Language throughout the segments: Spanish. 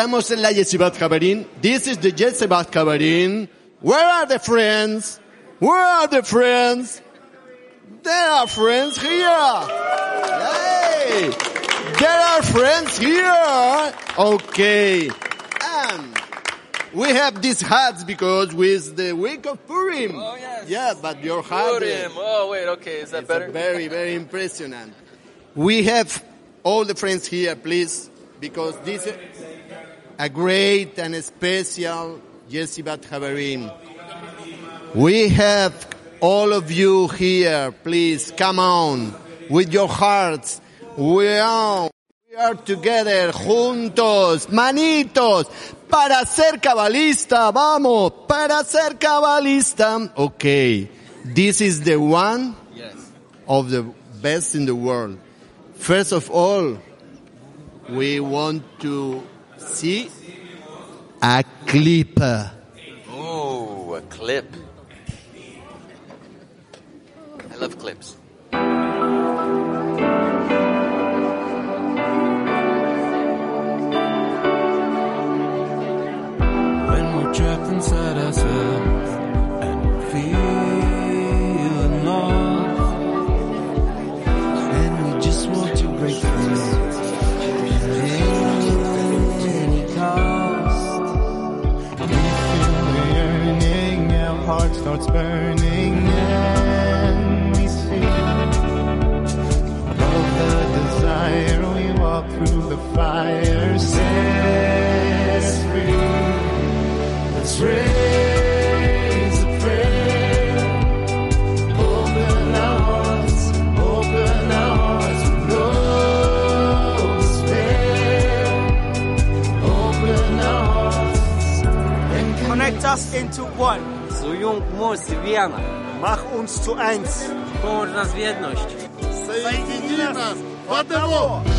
esto es increíble. Estamos en la Yeshivat. This is the Yeshivat Haverin. Where are the friends? Where are the friends? There are friends here. Hey, there are friends here. Okay. And we have these hats because with the week of Purim. Oh, yes. Yeah, but your hat Purim. Oh, wait, okay. Is that better? very, very impressionant. We have all the friends here, please, because this is a great and special Yeshivat Haverim. We have all of you here, please, come on, with your hearts. We are, we are together, juntos, manitos, para ser cabalista, vamos, para ser cabalista. Okay, this is the one of the best in the world. First of all, we want to see a clip. Oh, a clip. I love clips. fire, set us free. Let's raise a prayer. Open our hearts, open our hearts with no despair. Open our hearts and Connect us into one. Zujung moc wiana. Mach uns zu eins. Połącz nas w jedność. Соедини нас в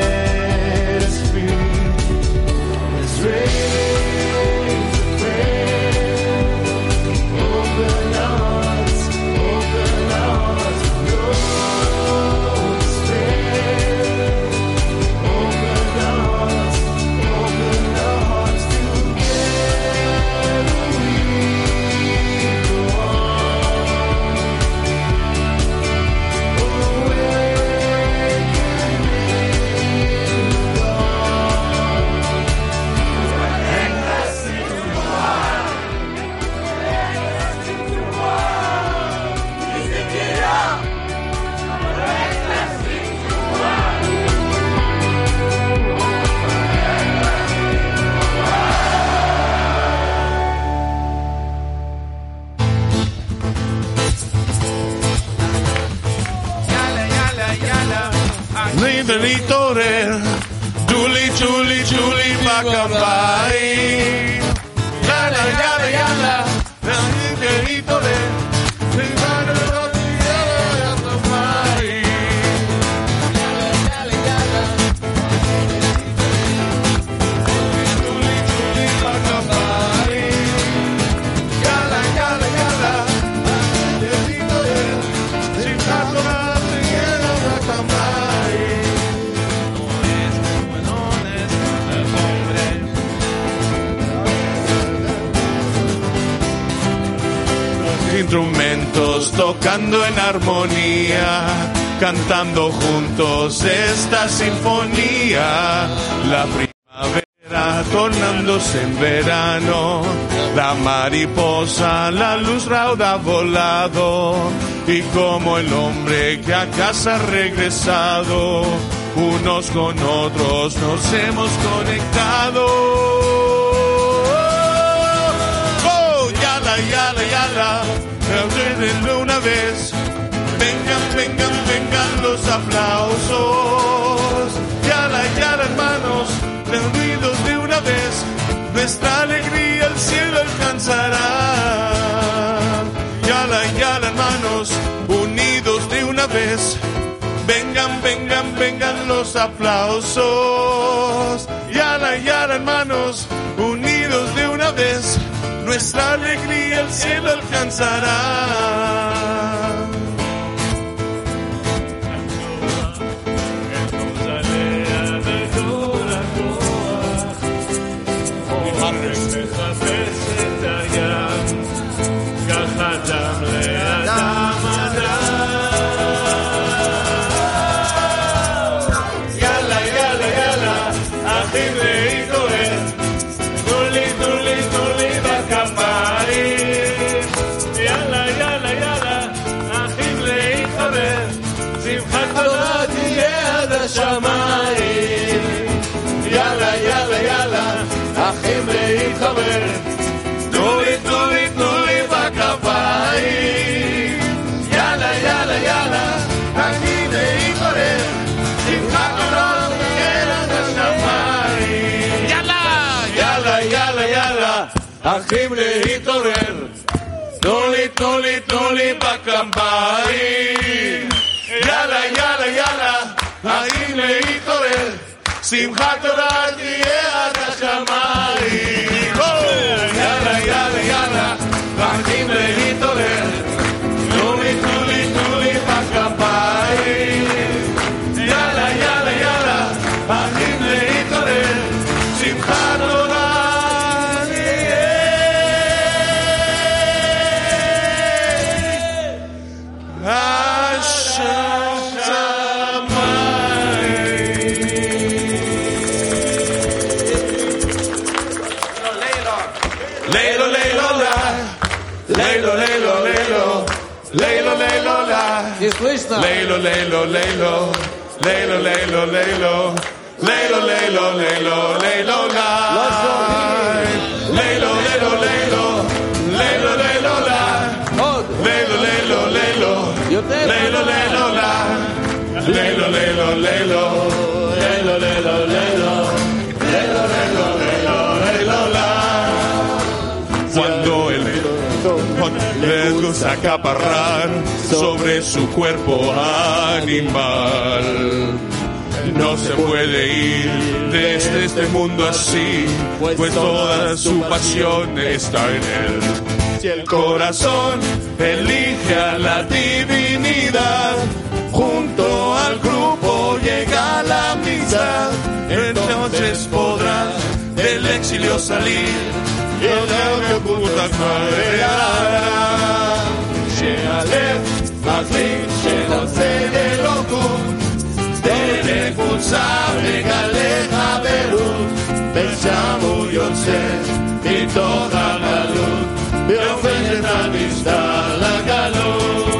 y como el hombre que a casa ha regresado, unos con otros nos hemos conectado. Oh, yala, yala, yala, de una vez. Vengan, vengan, vengan los aplausos. Yala, yala, hermanos, reunidos de una nuestra alegría el cielo alcanzará. Unidos de una vez. Vengan, vengan, vengan los aplausos. Yala, yala, hermanos, unidos de una vez. Nuestra alegría el cielo alcanzará. tuli tuli bakampari. Yala yala yala, האם להתעורר, שמחת תורה תהיה עד השמיים. Krishna. Leilo, leilo, leilo. Leilo, leilo, leilo. Leilo, leilo, leilo, leilo, la. Leilo, leilo, leilo. Leilo, leilo, la. Leilo, leilo, leilo. Leilo, leilo, la. Leilo, leilo, leilo. Les gusta acaparrar sobre su cuerpo animal. No se puede ir desde este mundo así, pues toda su pasión está en él. Si el corazón elige a la divinidad, junto al grupo llega la misa, entonces podrá del exilio salir אלא כבורת הרעה. שהלב מחליט שלסדר לא טוב, דרך מוצר מגלה חברות, ושם הוא יוצא מתוך הגלות, באופן שאתה נשתה לגלות.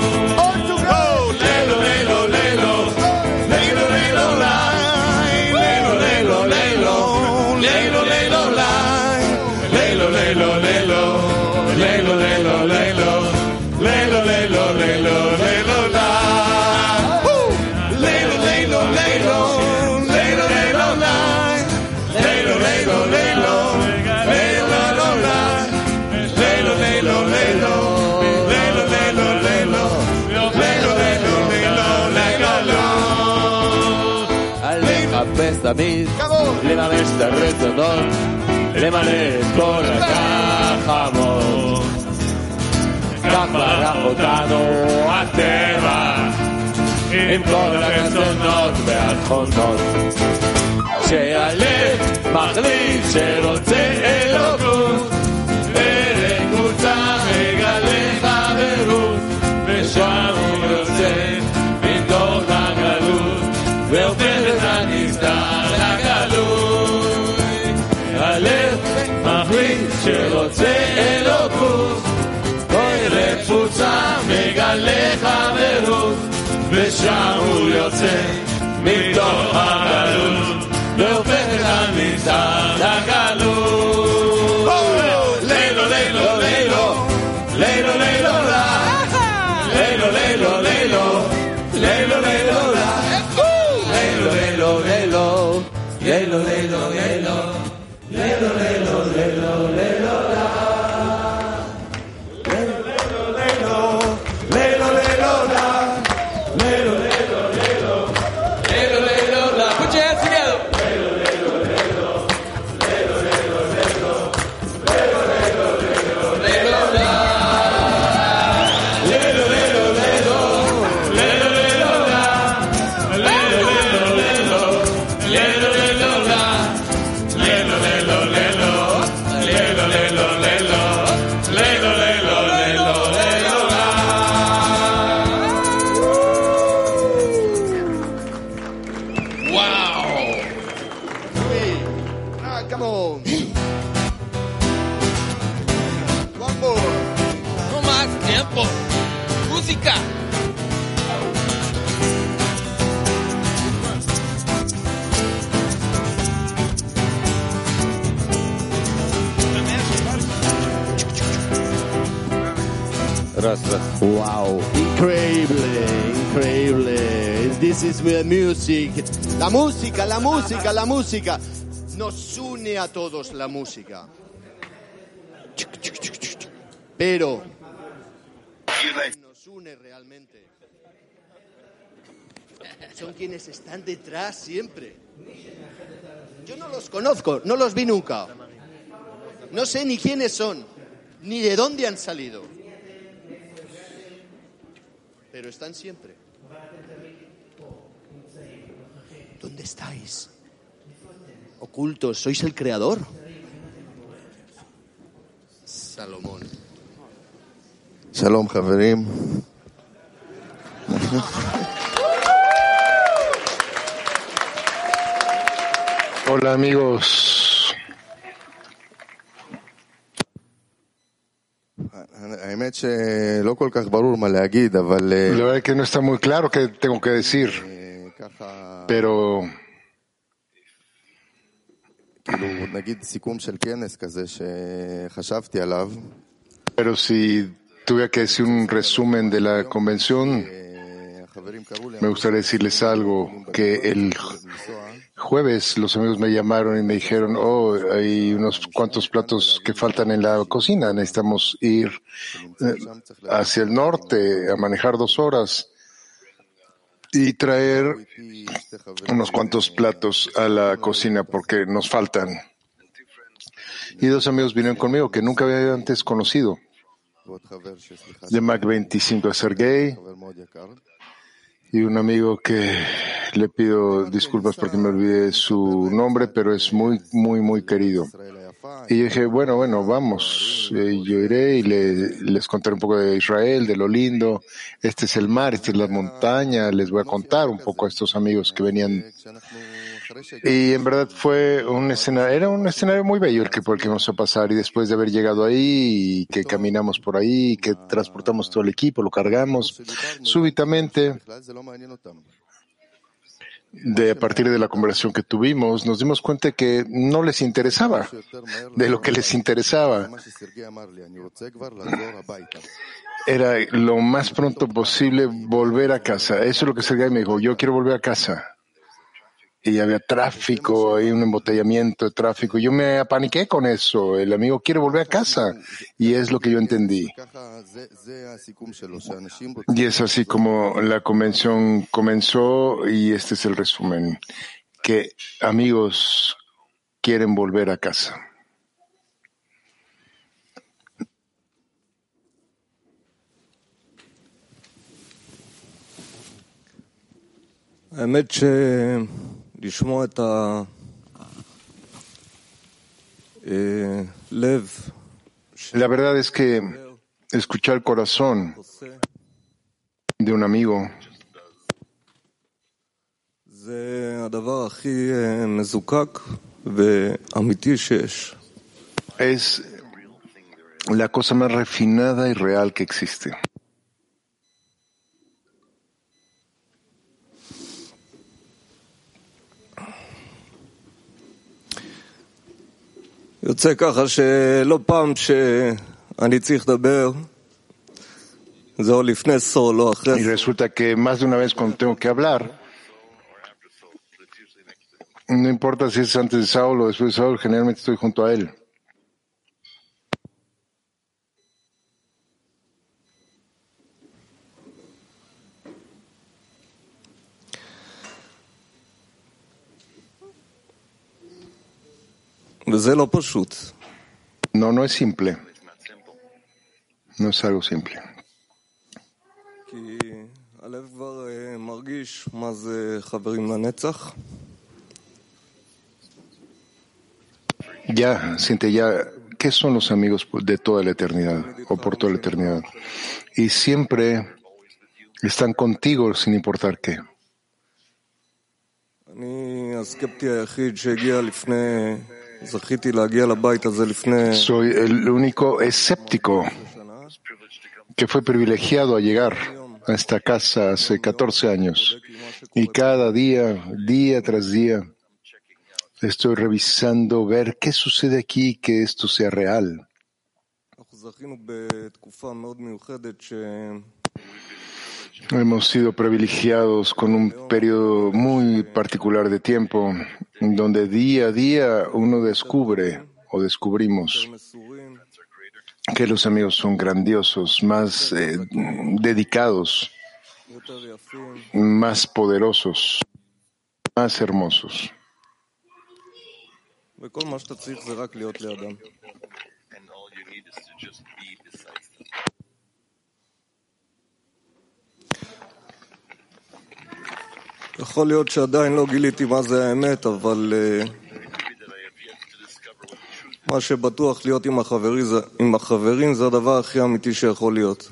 de mi, le va a este retornón, le malezco la caja, Caparajotado a teba, עם כל הרצונות והתכונות. שהלב מחליט שרוצה אלוקות שרוצה אלוקות, דרך קבוצה מגלה חברות, ושם הוא יוצא מתוך הגלות, והופך את הנסתר לגלות. לילו, לילו, לילו, לילו, לילו, לה. לילו, לילו, לילו, לילו, לילו, לה. לילו, לילו, לילו, לילו, לילו, לילו, little, little. La música, la música, la música. Nos une a todos la música. Pero nos une realmente. Son quienes están detrás siempre. Yo no los conozco, no los vi nunca. No sé ni quiénes son, ni de dónde han salido. Pero están siempre. ¿Dónde estáis? Ocultos, sois el creador. Salomón. Shalom, Javerim. Hola amigos. La verdad es que no está muy claro qué tengo que decir. Pero si tuviera que decir un resumen de la convención, me gustaría decirles algo, que el jueves los amigos me llamaron y me dijeron, oh, hay unos cuantos platos que faltan en la cocina, necesitamos ir eh, hacia el norte a manejar dos horas y traer unos cuantos platos a la cocina porque nos faltan. Y dos amigos vinieron conmigo que nunca había antes conocido. De Mac 25 a Sergey y un amigo que le pido disculpas porque me olvidé su nombre, pero es muy, muy, muy querido. Y yo dije, bueno, bueno, vamos, eh, yo iré y le, les contaré un poco de Israel, de lo lindo, este es el mar, esta es la montaña, les voy a contar un poco a estos amigos que venían. Y en verdad fue un escenario, era un escenario muy bello el que, por el que vamos a pasar. Y después de haber llegado ahí, y que caminamos por ahí, que transportamos todo el equipo, lo cargamos, súbitamente de a partir de la conversación que tuvimos, nos dimos cuenta que no les interesaba de lo que les interesaba. Era lo más pronto posible volver a casa. Eso es lo que Sergei me dijo. Yo quiero volver a casa y había tráfico, hay un embotellamiento de tráfico. Yo me apaniqué con eso. El amigo quiere volver a casa y es lo que yo entendí. Y es así como la convención comenzó y este es el resumen. Que amigos quieren volver a casa. האמת שלשמוע את הלב La verdad es que escuchar el corazón de un amigo זה הדבר הכי אה, מזוקק ואמיתי שיש. es la cosa más refinada y real que existe. יוצא ככה שלא פעם שאני צריך לדבר, זה או לפני סול או אחרי סול. resulta que más de una vez cuando tengo que hablar, no importa si es antes de Saúl o después de Saúl, generalmente estoy junto a él. No, no es simple. No es algo simple. Ya, siente ya qué son los amigos de toda la eternidad o por toda la eternidad. Y siempre están contigo sin importar qué. Soy el único escéptico que fue privilegiado a llegar a esta casa hace 14 años. Y cada día, día tras día, estoy revisando ver qué sucede aquí que esto sea real. Hemos sido privilegiados con un periodo muy particular de tiempo, donde día a día uno descubre o descubrimos que los amigos son grandiosos, más eh, dedicados, más poderosos, más hermosos. יכול להיות שעדיין לא גיליתי מה זה האמת, אבל אה, מה שבטוח להיות עם, עם החברים זה הדבר הכי אמיתי שיכול להיות.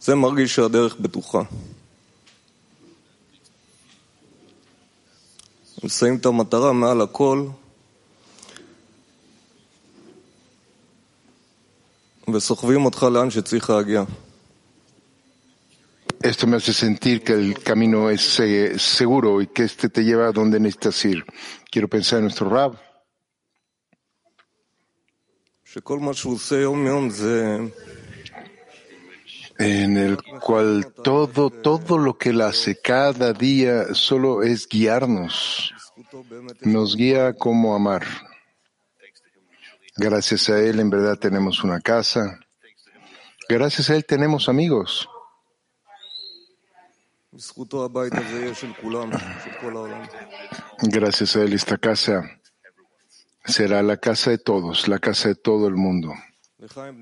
זה מרגיש שהדרך בטוחה. שמים את המטרה מעל הכל, וסוחבים אותך לאן שצריך להגיע. Esto me hace sentir que el camino es eh, seguro y que este te lleva a donde necesitas ir. Quiero pensar en nuestro Rab. En el cual todo, todo lo que él hace cada día solo es guiarnos. Nos guía como amar. Gracias a él en verdad tenemos una casa. Gracias a él tenemos amigos. Gracias a él esta casa será la casa de todos, la casa de todo el mundo. Lechaim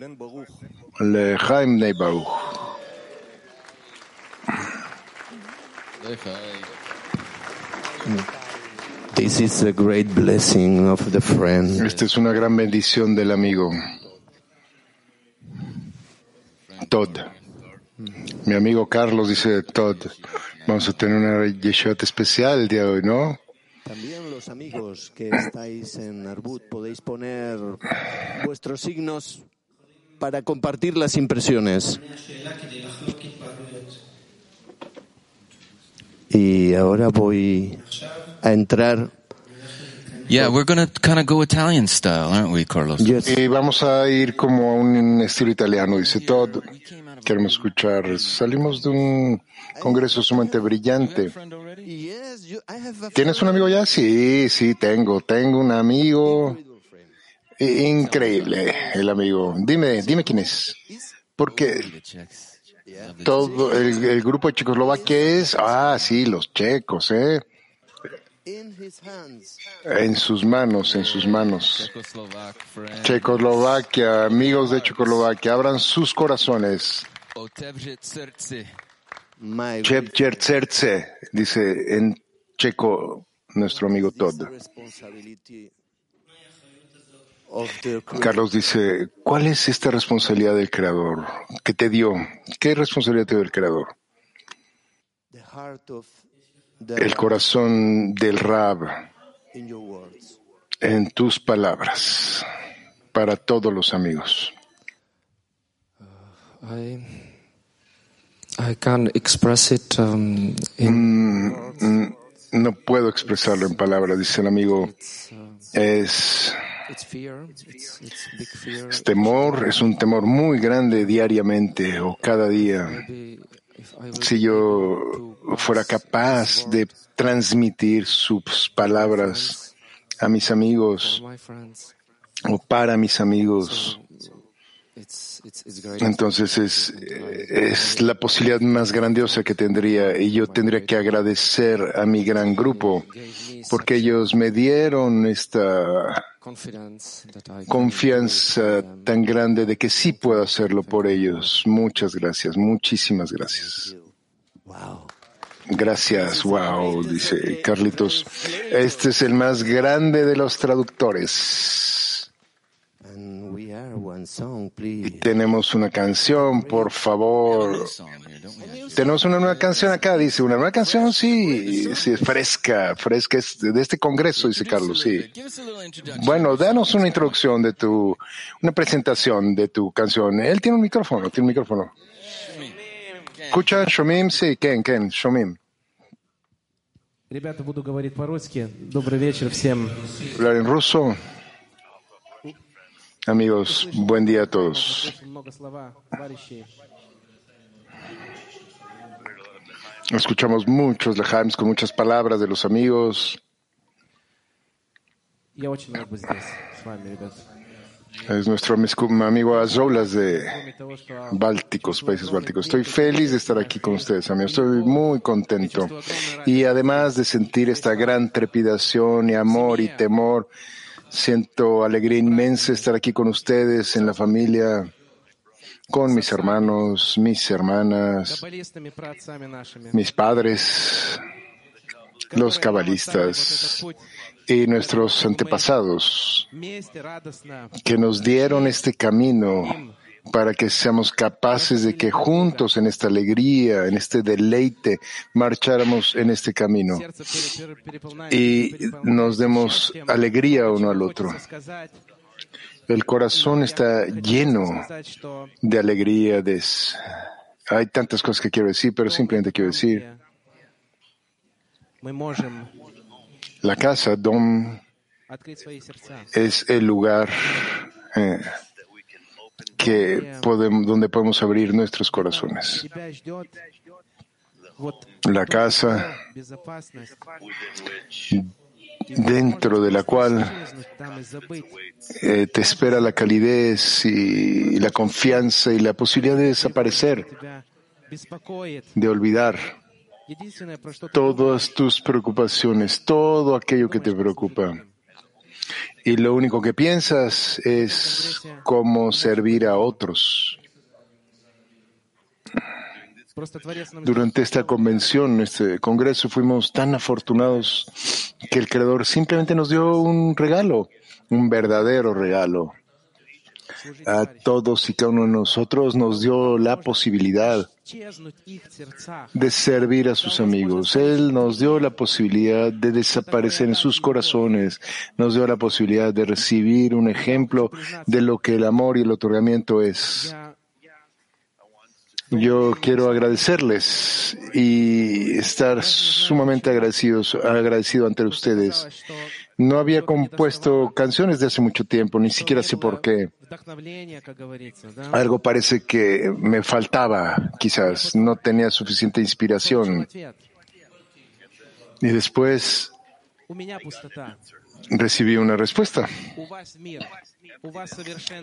This is a great blessing of the friend. Esta es una gran bendición del amigo. Todd. Mi amigo Carlos dice Todd. Vamos a tener una yeshivat especial el día de hoy, ¿no? También los amigos que estáis en Arbut podéis poner vuestros signos para compartir las impresiones. Y ahora voy a entrar. Yeah, we're going to kind of go Italian style, aren't we, Carlos? Yes. Y vamos a ir como a un estilo italiano, dice Todd. Queremos escuchar. Salimos de un congreso sumamente brillante. ¿Tienes un amigo ya? Sí, sí, tengo. Tengo un amigo increíble, el amigo. Dime, dime quién es. Porque todo el, el grupo de Checoslovaquia es, ah, sí, los checos, ¿eh? En sus manos, en sus manos. Checoslovaquia, amigos de Checoslovaquia, abran sus corazones. My Chepchertserce, dice en checo nuestro amigo Todd. Carlos dice, ¿cuál es esta responsabilidad del Creador que te dio? ¿Qué responsabilidad te dio el Creador? the heart of the El corazón del Rab in your words. en tus palabras para todos los amigos. I I can't express it um, in Mm, No puedo expresarlo en palabras, dice el amigo. Es, temor, es un temor muy grande diariamente o cada día. Si yo fuera capaz de transmitir sus palabras a mis amigos o para mis amigos, entonces es, es la posibilidad más grandiosa que tendría y yo tendría que agradecer a mi gran grupo porque ellos me dieron esta confianza tan grande de que sí puedo hacerlo por ellos. Muchas gracias, muchísimas gracias. Gracias, wow, dice Carlitos. Este es el más grande de los traductores. Tenemos una canción, por favor. Tenemos una nueva canción acá, dice. Una nueva canción, sí, sí, fresca, fresca, es de este congreso, dice Carlos, sí. Bueno, danos una introducción de tu, una presentación de tu canción. Él tiene un micrófono, tiene un micrófono. Escucha, Shomim, sí, Ken, Ken, Shomim. Ребята, буду говорить по-русски. Добрый вечер всем. Hablar en ruso. Amigos, buen día a todos. Escuchamos muchos lejams con muchas palabras de los amigos. Es nuestro amigo Azolas de Bálticos, países bálticos. Estoy feliz de estar aquí con ustedes, amigos. Estoy muy contento. Y además de sentir esta gran trepidación y amor y temor Siento alegría inmensa estar aquí con ustedes, en la familia, con mis hermanos, mis hermanas, mis padres, los cabalistas y nuestros antepasados que nos dieron este camino para que seamos capaces de que juntos en esta alegría, en este deleite, marcháramos en este camino y nos demos alegría uno al otro. El corazón está lleno de alegría. De... Hay tantas cosas que quiero decir, pero simplemente quiero decir. La casa, Dom, es el lugar. Eh, que donde podemos abrir nuestros corazones. La casa dentro de la cual eh, te espera la calidez y la confianza y la posibilidad de desaparecer, de olvidar todas tus preocupaciones, todo aquello que te preocupa y lo único que piensas es cómo servir a otros. Durante esta convención, este congreso, fuimos tan afortunados que el Creador simplemente nos dio un regalo, un verdadero regalo. A todos y cada uno de nosotros nos dio la posibilidad de servir a sus amigos. Él nos dio la posibilidad de desaparecer en sus corazones, nos dio la posibilidad de recibir un ejemplo de lo que el amor y el otorgamiento es. Yo quiero agradecerles y estar sumamente agradecidos, agradecido ante ustedes. No había compuesto canciones de hace mucho tiempo, ni siquiera sé por qué. Algo parece que me faltaba, quizás. No tenía suficiente inspiración. Y después recibí una respuesta.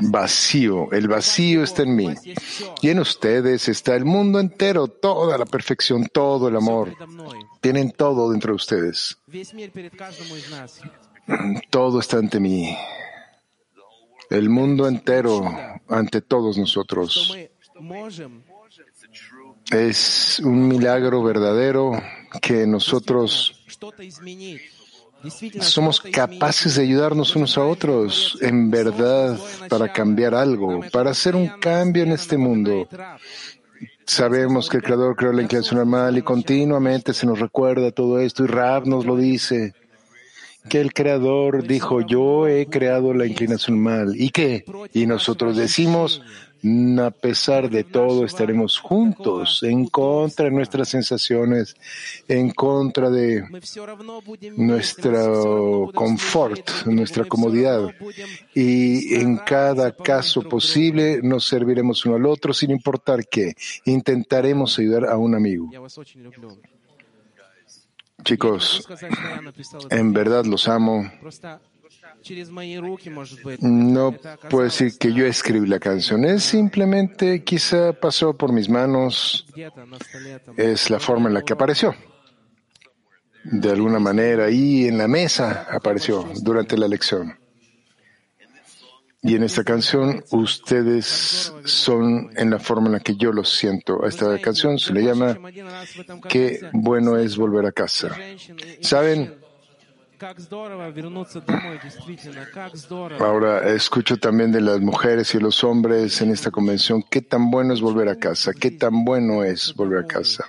Vacío, el vacío está en mí. Y en ustedes está el mundo entero, toda la perfección, todo el amor. Tienen todo dentro de ustedes. Todo está ante mí. El mundo entero ante todos nosotros. Es un milagro verdadero que nosotros somos capaces de ayudarnos unos a otros, en verdad, para cambiar algo, para hacer un cambio en este mundo. Sabemos que el Creador creó la inclinación normal y continuamente se nos recuerda todo esto y Rab nos lo dice que el creador dijo, yo he creado la inclinación mal. ¿Y qué? Y nosotros decimos, Mm, a pesar de todo, estaremos juntos en contra de nuestras sensaciones, en contra de nuestro confort, nuestra comodidad. Y en cada caso posible nos serviremos uno al otro sin importar qué. Intentaremos ayudar a un amigo. Chicos, en verdad los amo. No puedo decir que yo escribí la canción, es simplemente quizá pasó por mis manos, es la forma en la que apareció. De alguna manera ahí en la mesa apareció durante la lección. Y en esta canción ustedes son en la forma en la que yo los siento. A esta canción se le llama Qué bueno es volver a casa. ¿Saben? Ahora escucho también de las mujeres y los hombres en esta convención, qué tan bueno es volver a casa, qué tan bueno es volver a casa.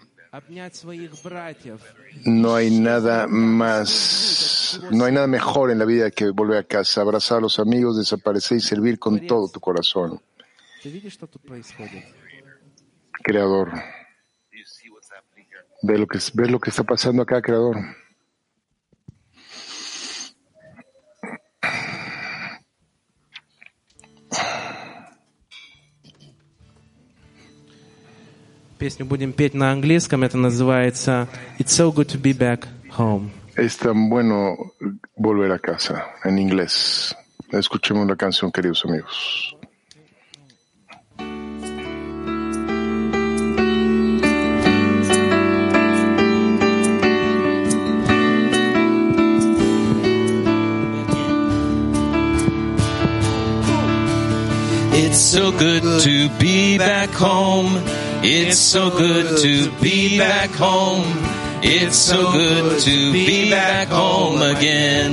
No hay nada más, no hay nada mejor en la vida que volver a casa, abrazar a los amigos, desaparecer y servir con todo tu corazón. Creador, ve lo que, ve lo que está pasando acá, Creador. Песню будем петь на английском. Это называется «It's so good to be back home». Es tan bueno volver a casa, en inglés. Escuchemos la canción, queridos amigos. It's so good to be back home. It's so good to be back home. It's so good to be back home again.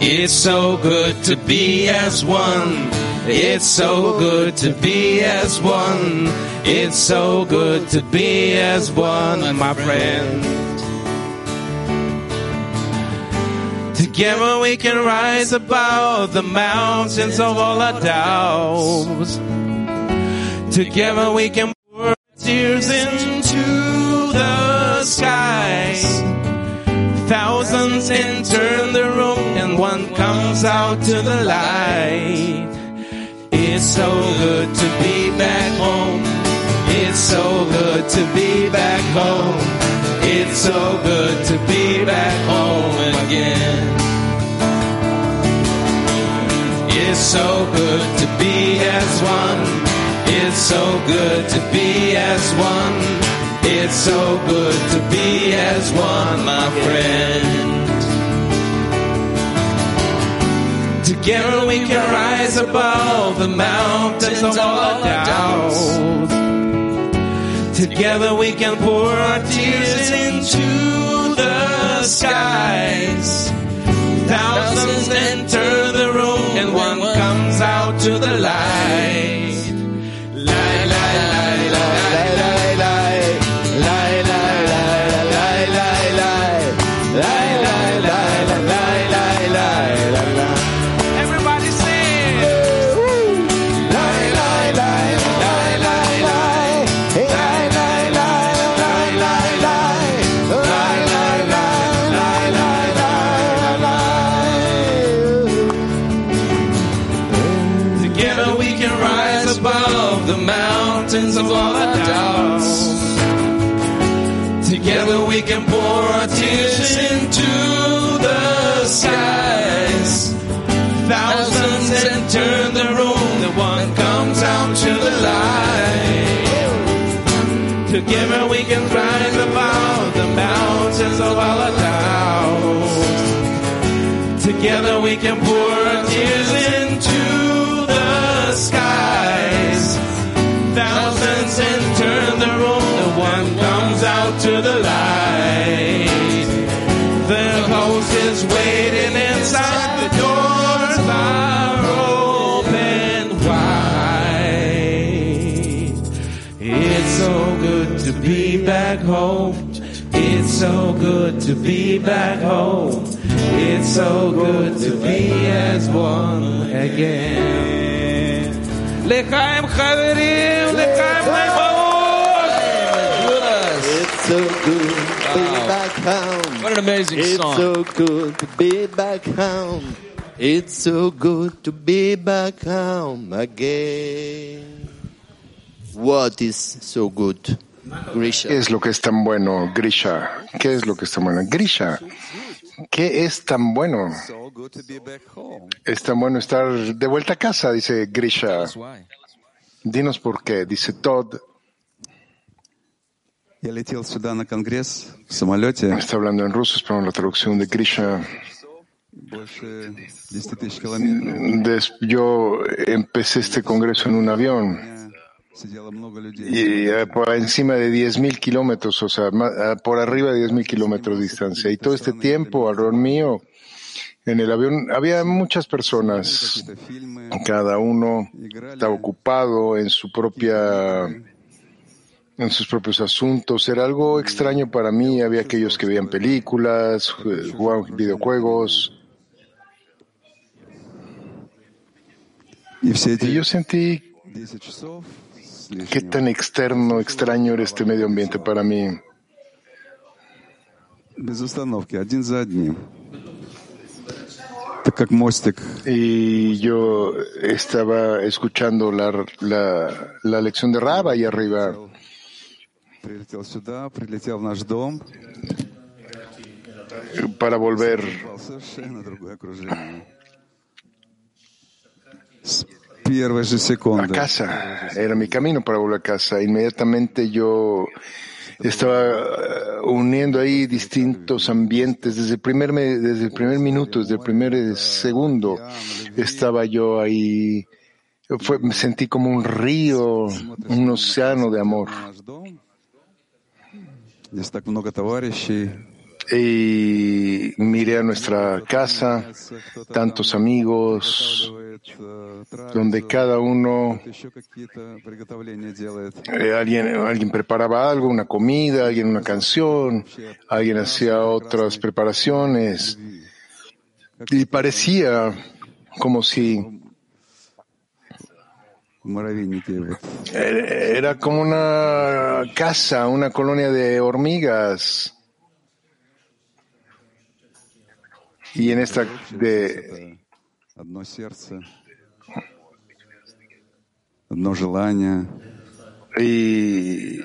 It's so good to be as one. It's so good to be as one. It's so good to be as one, my friend. Together we can rise above the mountains of all our doubts. Together we can pour tears into the skies. Thousands enter the room and one comes out to the light. It's so good to be back home. It's so good to be back home. It's so good to be back home again. It's so good to be as one. It's so good to be as one. It's so good to be as one, my friend. Together we can rise above the mountains of all our doubts. Together we can pour our tears into the skies. Thousands enter the room and one comes out to the light. Together we can rise above the mountains of our doubts. Together we can pour our tears so good to be back home. It's so good to be as one again. לחיים חברים, לחיים It's so good to be back home. What an amazing it's song. so good to be back home. It's so good to be back home again. What is so good? Grisha. ¿Qué es lo que es tan bueno, Grisha? ¿Qué es lo que es tan bueno? Grisha, ¿qué es tan bueno? Es tan bueno estar de vuelta a casa, dice Grisha. Dinos por qué, dice Todd. Está hablando en ruso, esperamos la traducción de Grisha. Yo empecé este congreso en un avión. Y eh, por encima de 10.000 kilómetros, o sea, ah, por arriba de 10.000 kilómetros de distancia. Y todo este tiempo, alrededor mío, en el avión había muchas personas, cada uno estaba ocupado en su propia en sus propios asuntos. Era algo extraño para mí. Había aquellos que veían películas, jugaban videojuegos. Y yo sentí qué tan externo, extraño era este medio ambiente para mí. Y yo estaba escuchando la, la, la lección de Raba ahí arriba. Para volver. La casa era mi camino para volver a casa. Inmediatamente yo estaba eh, uniendo ahí distintos ambientes. Desde el primer, desde el primer minuto, desde el primer eh, segundo, estaba yo ahí. Fue, me sentí como un río, un océano de amor y miré a nuestra casa, tantos amigos, donde cada uno, eh, alguien, alguien preparaba algo, una comida, alguien una canción, alguien hacía otras preparaciones, y parecía como si eh, era como una casa, una colonia de hormigas. Y en esta de y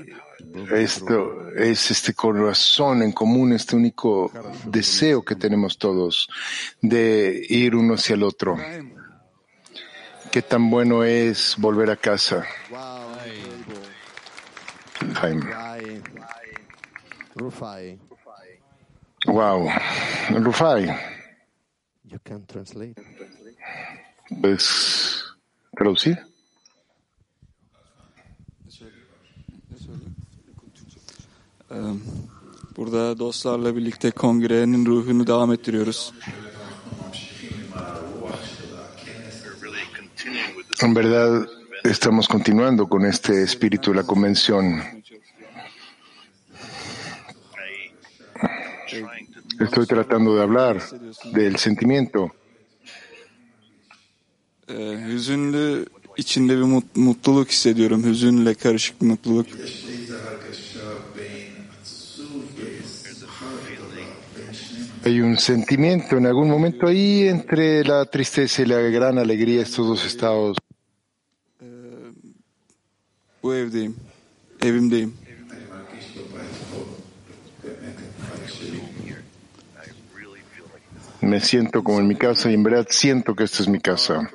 esto es este con razón en común, este único deseo que tenemos todos de ir uno hacia el otro. Qué tan bueno es volver a casa. Jaime. Wow. Rufai. You can translate. ¿puedes traducir? Ee, Burada dostlarla birlikte kongrenin ruhunu devam ettiriyoruz. En verdad, estamos continuando con este espíritu de la convención. Estoy tratando de hablar del sentimiento. Hüzünlü içinde bir mut- mutluluk hissediyorum. Hüzünle karışık bir mutluluk. Hay un sentimiento en algún momento ahí entre la tristeza y la gran alegría, estos dos estados. Bu evdeyim. Evimdeyim. Me siento como en mi casa y en verdad siento que esta es mi casa.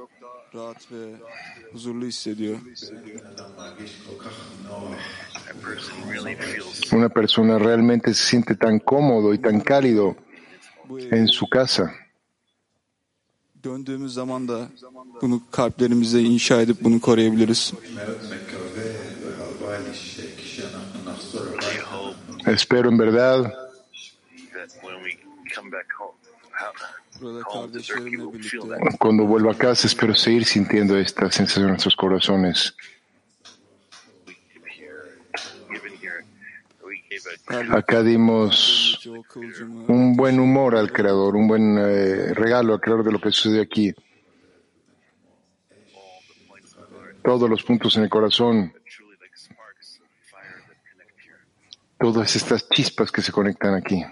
Una persona realmente se siente tan cómodo y tan cálido en su casa. Döndüğümüz zaman da bunu kalplerimize inşa edip bunu koruyabiliriz. Espero en verdad cuando vuelva a casa, espero seguir sintiendo esta sensación en nuestros corazones. Acá dimos un buen humor al Creador, un buen eh, regalo al Creador de lo que sucedió aquí. Todos los puntos en el corazón, todas estas chispas que se conectan aquí.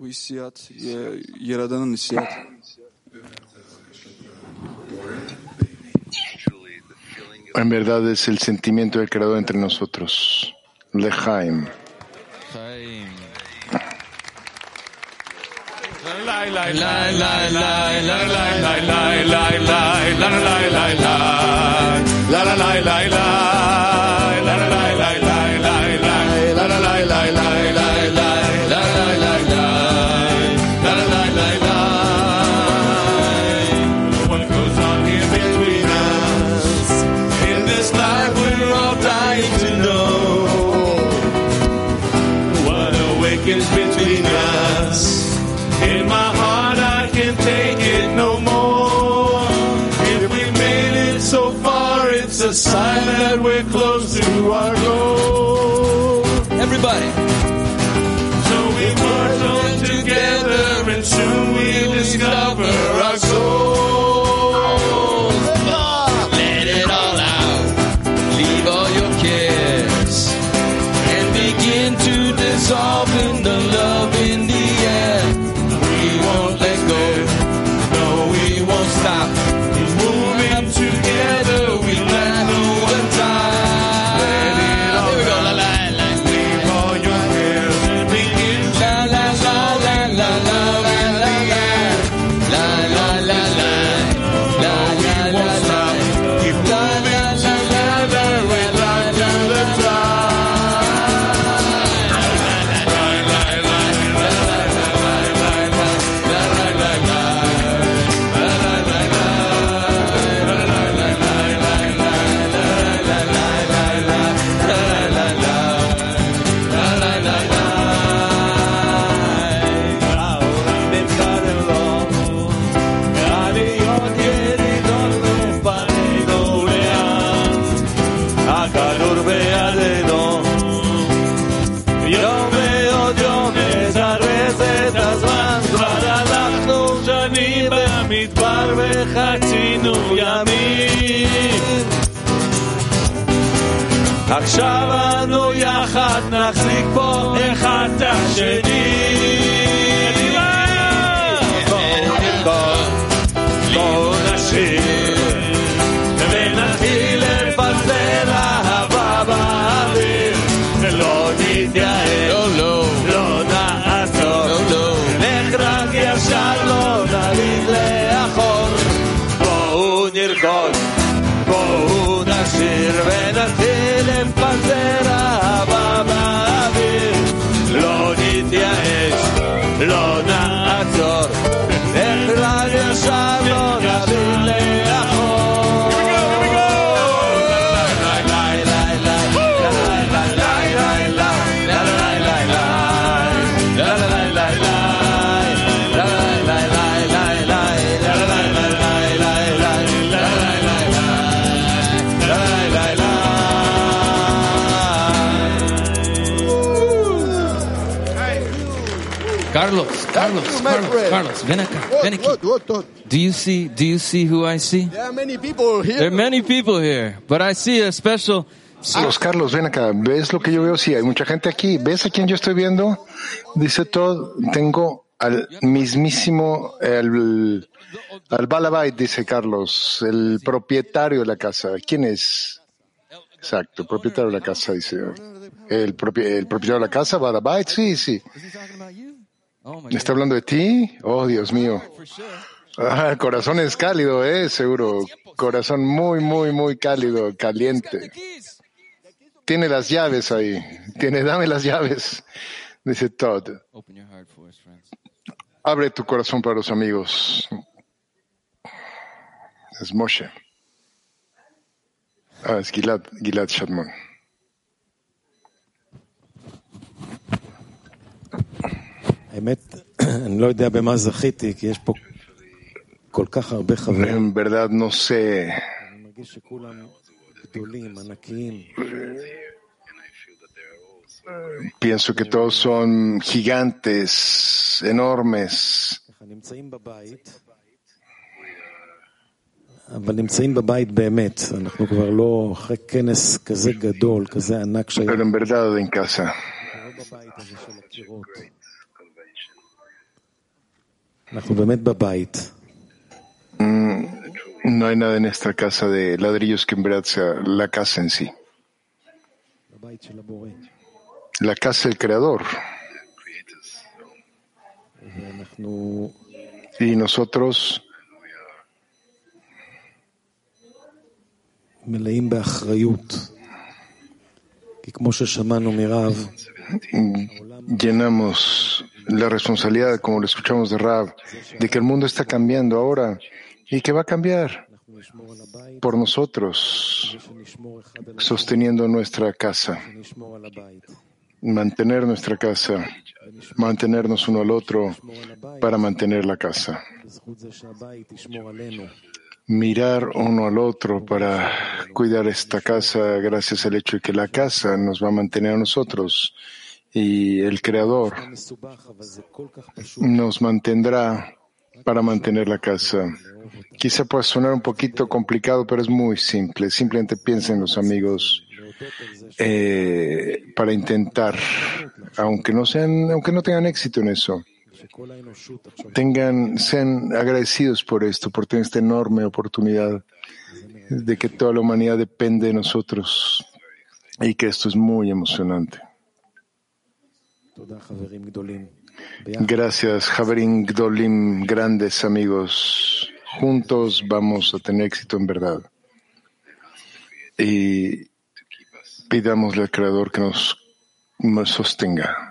Bu hissiyat ya- Yaradan'ın hissiyatı. En verdad es el sentimiento del Creador entre nosotros. Lejaim. That we're close to our many people here. There are many people here, but I see a special. Los Carlos, ven acá, ¿ves lo que yo veo? Sí, hay mucha gente aquí. ¿Ves a quién yo estoy viendo? Dice todo, tengo al mismísimo, el, al Balabait, dice Carlos, el propietario de la casa. ¿Quién es? Exacto, el propietario de la casa, dice. El, propi- el propietario de la casa, Balabait, sí, sí. ¿Está hablando de ti? Oh, Dios mío. Ah, el corazón es cálido, eh, seguro. Corazón muy, muy, muy cálido, caliente. Tiene las llaves ahí. Tiene, dame las llaves. Dice Todd. Open your heart for us, friends. Abre tu corazón para los amigos. Es Moshe. Ah, es Gilad, Gilad Shadmon. האמת, אני לא יודע במה זכיתי, כי יש פה en verdad no sé. Pienso que todos son gigantes, enormes. Pero en verdad en casa. אנחנו באמת בבית. Mm, no hay nada en esta casa de ladrillos que embaraza la casa en sí. La casa del creador. Y nosotros mm, llenamos la responsabilidad, como lo escuchamos de Rav, de que el mundo está cambiando ahora y que va a cambiar por nosotros, sosteniendo nuestra casa, mantener nuestra casa, mantenernos uno al otro para mantener la casa, mirar uno al otro para cuidar esta casa gracias al hecho de que la casa nos va a mantener a nosotros y el Creador nos mantendrá para mantener la casa. Quizá pueda sonar un poquito complicado, pero es muy simple. Simplemente piensen los amigos eh, para intentar, aunque no sean, aunque no tengan éxito en eso, tengan, sean agradecidos por esto, por tener esta enorme oportunidad de que toda la humanidad depende de nosotros y que esto es muy emocionante. Gracias, Javerin Gdolim, grandes amigos. Juntos vamos a tener éxito en verdad. Y pidámosle al Creador que nos sostenga.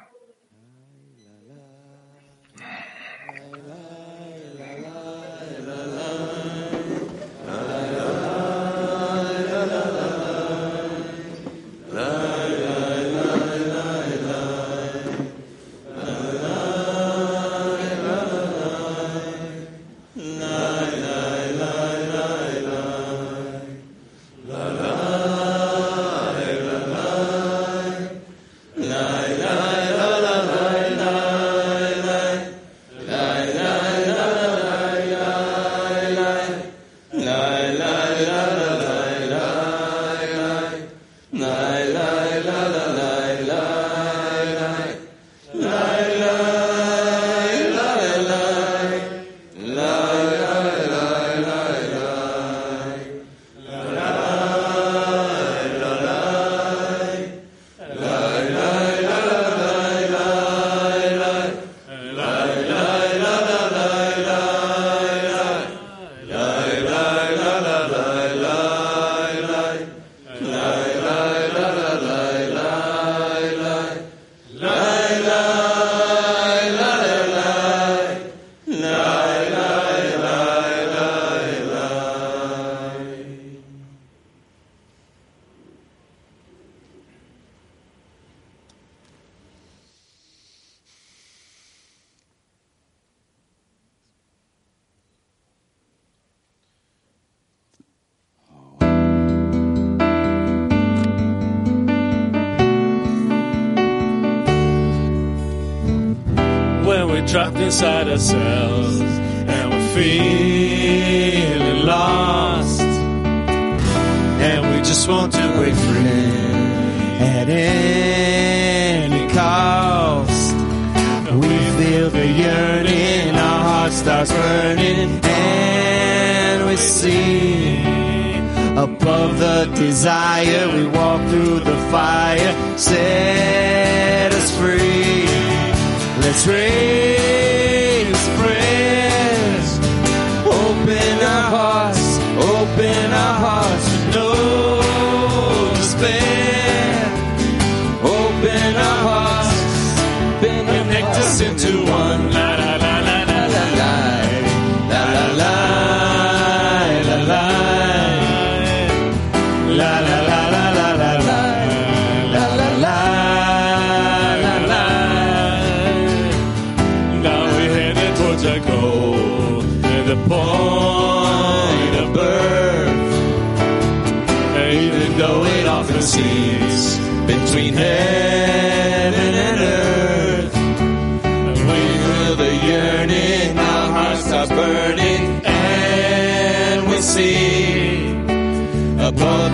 one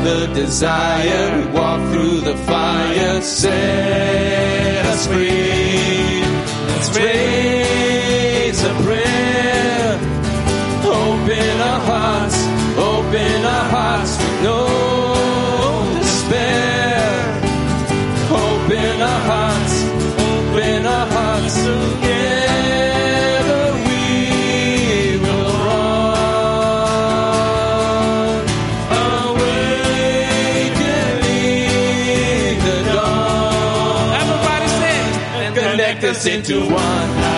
the desire. We walk through the fire. Set us free. Let's raise a prayer. listen to one.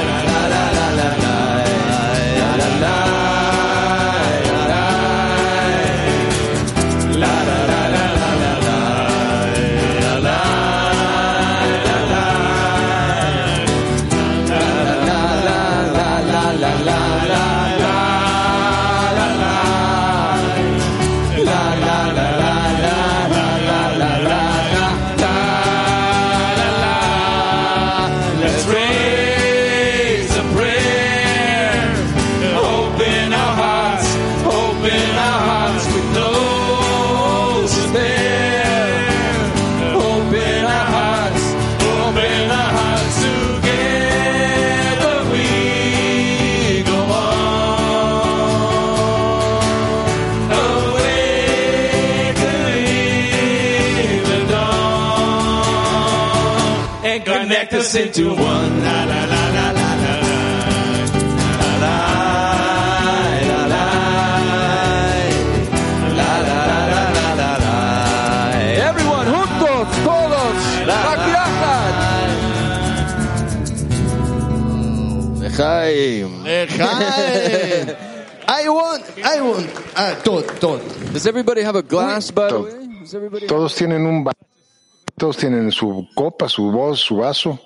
connect. La, la, la, la, la, la, la, la. Juntos, todos, la I want, I want. Ah, tot, tot. Does everybody have a glass, by? Todos tienen un todos tienen su copa, su voz, su vaso.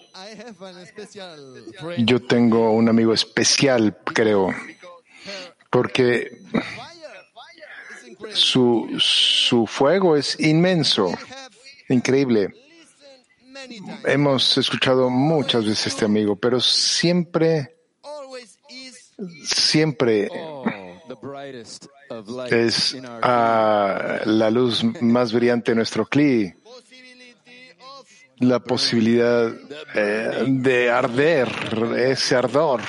Yo tengo un amigo especial, creo, porque su, su fuego es inmenso, increíble. Hemos escuchado muchas veces este amigo, pero siempre, siempre es ah, la luz más brillante de nuestro CLI, la posibilidad eh, de arder, ese ardor.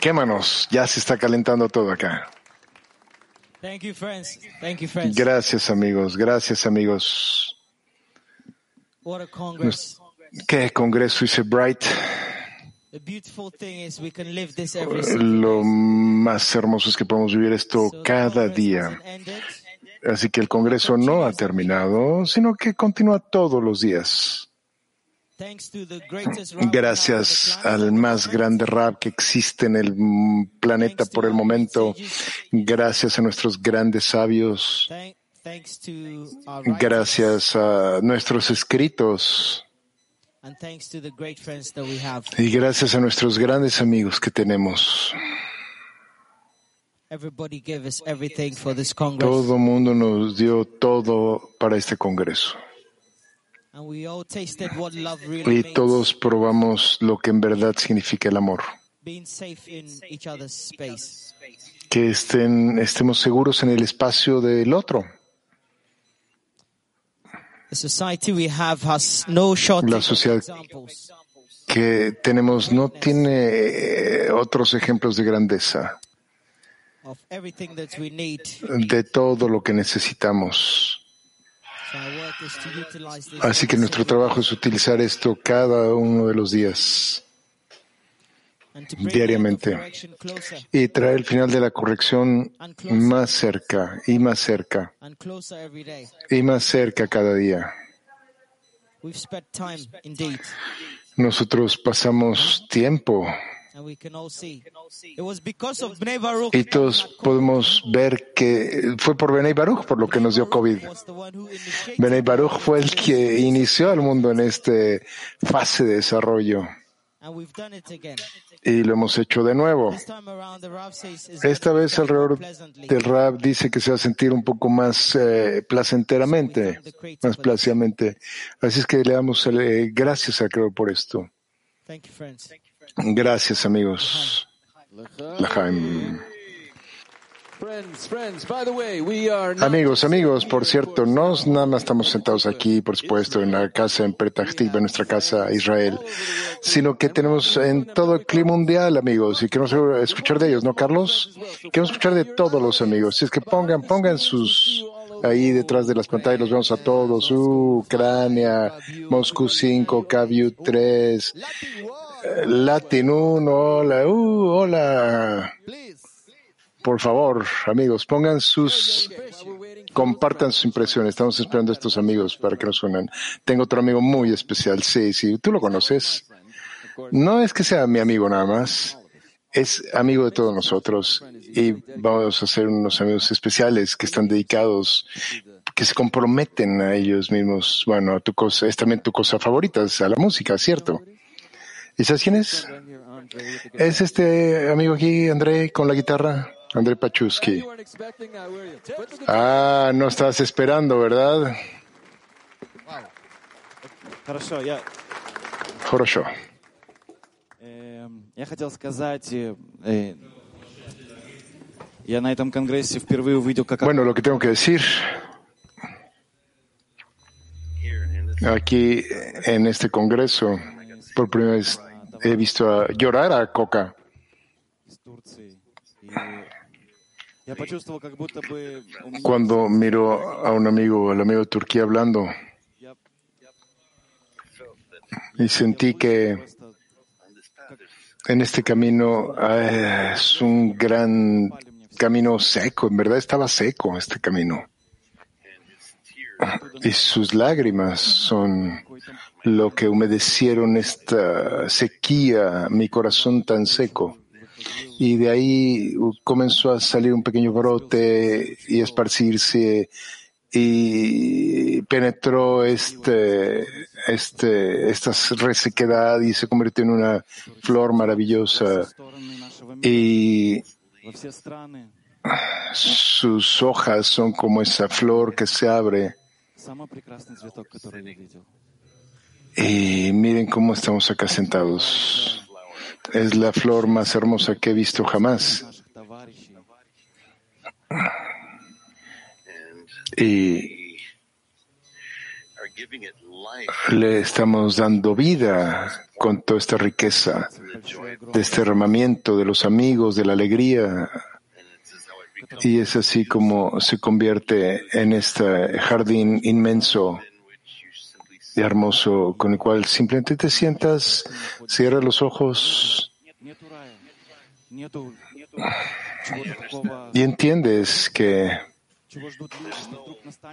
Quémanos, ya se está calentando todo acá. Gracias amigos, gracias amigos. ¿Qué congreso hice Bright? Lo más hermoso es que podemos vivir esto cada día. Así que el Congreso no ha terminado, sino que continúa todos los días. Gracias al más grande rap que existe en el planeta por el momento. Gracias a nuestros grandes sabios. Gracias a nuestros escritos. Y gracias a nuestros grandes amigos que tenemos. Everybody gave us everything for this congress. Todo mundo nos dio todo para este Congreso. And we all tasted what love really Y todos probamos lo que en verdad significa el amor. Being safe in each other's space. Que estén, estemos seguros en el espacio del otro. La sociedad que tenemos no tiene eh, otros ejemplos de grandeza, of everything that we need. De todo lo que necesitamos. Así que nuestro trabajo es utilizar esto cada uno de los días, diariamente, y traer el final de la corrección más cerca y más cerca. y más cerca cada día. We've spent time indeed, Nosotros pasamos tiempo and we can all see. It was because of Bnei Baruch y todos podemos ver que fue por Benei Baruch por lo que nos dio COVID. was the one who initiated Benei Baruch fue el que inició al mundo en este fase de desarrollo and we've done it again. y lo hemos hecho de nuevo. This time around the Rav says is Esta vez alrededor del rap dice que se va a sentir un poco más eh, placenteramente, más plácidamente. Así es que le damos eh, gracias a Creo por esto. Gracias amigos. Amigos, amigos, por cierto, no nada más estamos sentados aquí, por supuesto, en la casa en Petah en nuestra casa Israel, sino que tenemos en todo el clima mundial, amigos, y queremos escuchar de ellos, ¿no, Carlos? Queremos escuchar de todos los amigos. Si es que pongan, pongan sus ahí detrás de las pantallas, los vemos a todos. Uh, Ucrania, Moscú 5, Kaviu 3, Latin 1, hola, uh, hola. Por favor, amigos, pongan sus, compartan sus impresiones. Estamos esperando a estos amigos para que nos unan. Tengo otro amigo muy especial, sí, sí, tú lo conoces. No es que sea mi amigo nada más, es amigo de todos nosotros y vamos a ser unos amigos especiales que están dedicados, que se comprometen a ellos mismos. Bueno, a tu cosa, es también tu cosa favorita, es a la música, ¿cierto? ¿Y sabes quién es? Es este amigo aquí, André, con la guitarra, André Pachuski. Ah, no estabas esperando, ¿verdad? Хорошо, я, Хорошо. э, я хотел сказать, э, э, я на этом конгрессе впервые увидел, как Bueno, lo que tengo que decir aquí en este congreso, por primera vez he visto llorar a Coca. Cuando miro a un amigo, al amigo de Turquía hablando, y sentí que en este camino ah, es un gran camino seco, en verdad estaba seco este camino. Y sus lágrimas son lo que humedecieron esta sequía, mi corazón tan seco. Y de ahí comenzó a salir un pequeño brote y a esparcirse y penetró este, este, esta resequedad y se convirtió en una flor maravillosa. Y sus hojas son como esa flor que se abre. Y miren cómo estamos acá sentados. Es la flor más hermosa que he visto jamás. Y le estamos dando vida con toda esta riqueza de este derramamiento de los amigos, de la alegría. Y es así como se convierte en este jardín inmenso y hermoso, con el cual simplemente te sientas, cierra los ojos y entiendes que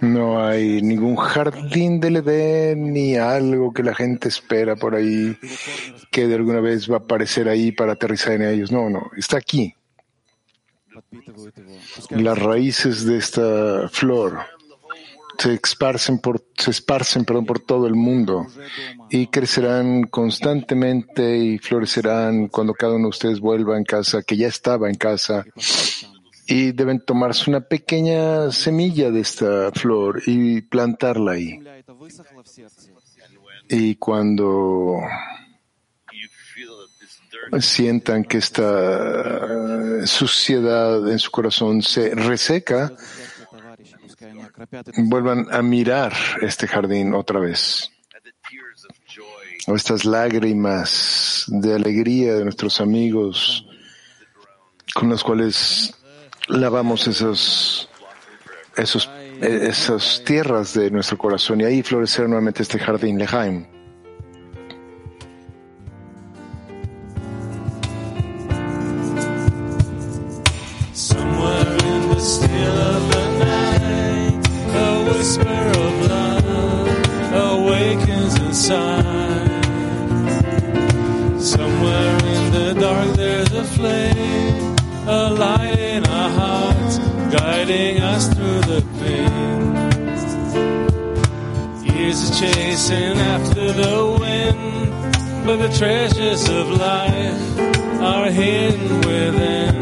no hay ningún jardín del Edén ni algo que la gente espera por ahí, que de alguna vez va a aparecer ahí para aterrizar en ellos. No, no, está aquí. Las raíces de esta flor se esparcen por, se esparcen, perdón, por todo el mundo y crecerán constantemente y florecerán cuando cada uno de ustedes vuelva en casa, que ya estaba en casa. Y deben tomarse una pequeña semilla de esta flor y plantarla ahí. Y cuando sientan que esta suciedad en su corazón se reseca, vuelvan a mirar este jardín otra vez. O estas lágrimas de alegría de nuestros amigos con las cuales lavamos esos, esos, eh, esas tierras de nuestro corazón y ahí florecer nuevamente este jardín, Lejaim. Somewhere in the dark there's a flame, a light in our hearts, guiding us through the pain. Years are chasing after the wind, but the treasures of life are hidden within.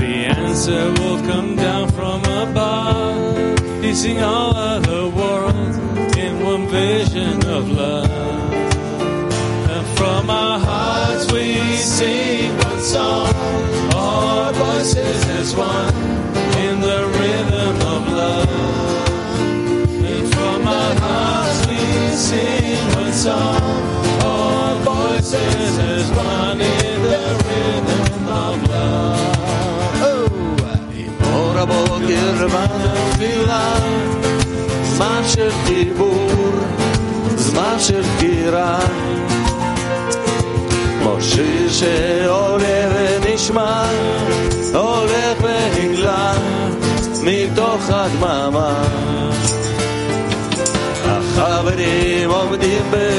The answer will come down from above, piecing all other one vision of love. And from our hearts we sing one song, our voices as one in the rhythm of love. And from our hearts we sing one song, our voices as one in the rhythm of love. Oh, Gir Vana Vila Manshe Dibur זמן של דקירה. כמו שיר שעולה ונשמע, הולך ונגלה מתוך הדממה. החברים עומדים בליבי,